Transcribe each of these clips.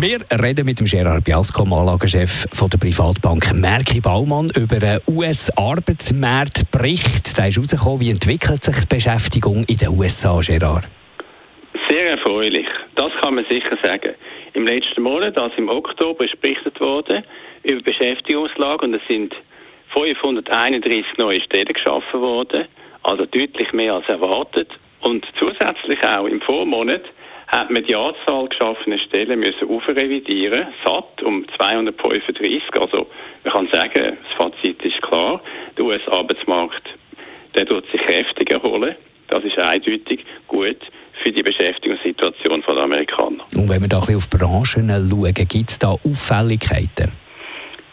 wir reden mit dem Gerard Biasco, Anlagechef der Privatbank Merki Baumann, über einen US-Arbeitsmarktbericht. Der ist rausgekommen. Wie entwickelt sich die Beschäftigung in den USA, Gerard? Sehr erfreulich. Das kann man sicher sagen. Im letzten Monat, also im Oktober, ist berichtet worden über Beschäftigungslage und es sind 531 neue Stellen geschaffen worden, also deutlich mehr als erwartet. Und zusätzlich auch im Vormonat hat man die Anzahl geschaffener Stellen müssen aufrevidieren, satt um 235. Also man kann sagen, das Fazit ist klar, der US-Arbeitsmarkt der tut sich kräftig erholen. Das ist eindeutig gut für die Beschäftigungssituation der Amerikaner. Und wenn wir da ein bisschen auf Branchen schauen, gibt es da Auffälligkeiten?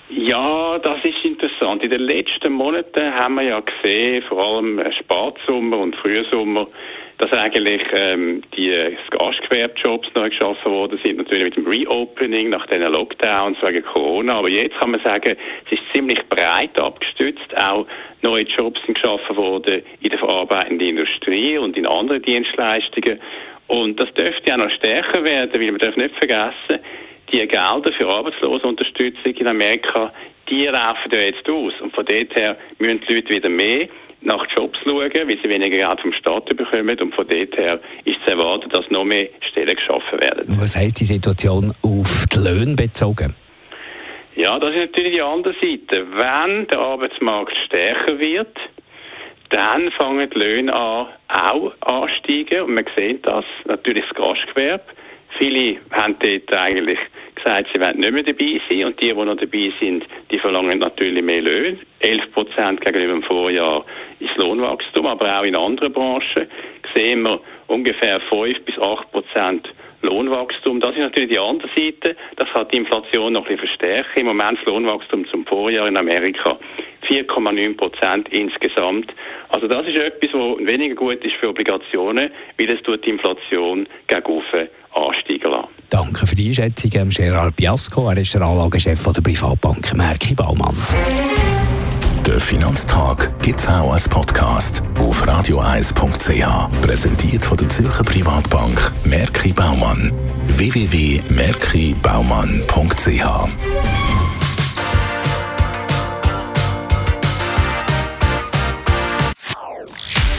Ja, das ist interessant. In den letzten Monaten haben wir ja gesehen, vor allem Spatsommer und Frühsommer, dass eigentlich ähm, die Gastgewerbjobs neu geschaffen worden sind, natürlich mit dem Reopening nach den Lockdowns wegen Corona. Aber jetzt kann man sagen, es ist ziemlich breit abgestützt. Auch neue Jobs sind geschaffen worden in der verarbeitenden Industrie und in anderen Dienstleistungen. Und das dürfte auch noch stärker werden, weil man darf nicht vergessen, die Gelder für Arbeitslosenunterstützung in Amerika, die laufen ja jetzt aus. Und von dort her müssen die Leute wieder mehr nach Jobs schauen, weil sie weniger Geld vom Staat bekommen. Und von dort her ist zu erwarten, dass noch mehr Stellen geschaffen werden. Was heisst die Situation auf die Löhne bezogen? Ja, das ist natürlich die andere Seite. Wenn der Arbeitsmarkt stärker wird, dann fangen die Löhne an, auch ansteigen. Und man sieht das natürlich das Gastgewerbe. Viele haben dort eigentlich gesagt, sie wollen nicht mehr dabei sein. Und die, die noch dabei sind, die verlangen natürlich mehr Löhne. 11 Prozent gegenüber dem Vorjahr ist Lohnwachstum. Aber auch in anderen Branchen sehen wir ungefähr 5 bis 8 Prozent Lohnwachstum. Das ist natürlich die andere Seite. Das hat die Inflation noch ein bisschen verstärkt. Im Moment das Lohnwachstum zum Vorjahr in Amerika 4,9 Prozent insgesamt. Also das ist etwas, was weniger gut ist für Obligationen, weil es tut die Inflation gegen ansteigen lassen. Danke für die Einschätzung, Gerard Biasco. Er ist der Anlagechef der Privatbank Merki Baumann. Der Finanztag gibt es auch als Podcast auf radioeis.ch. Präsentiert von der Zürcher Privatbank Merki Baumann. www.merkibaumann.ch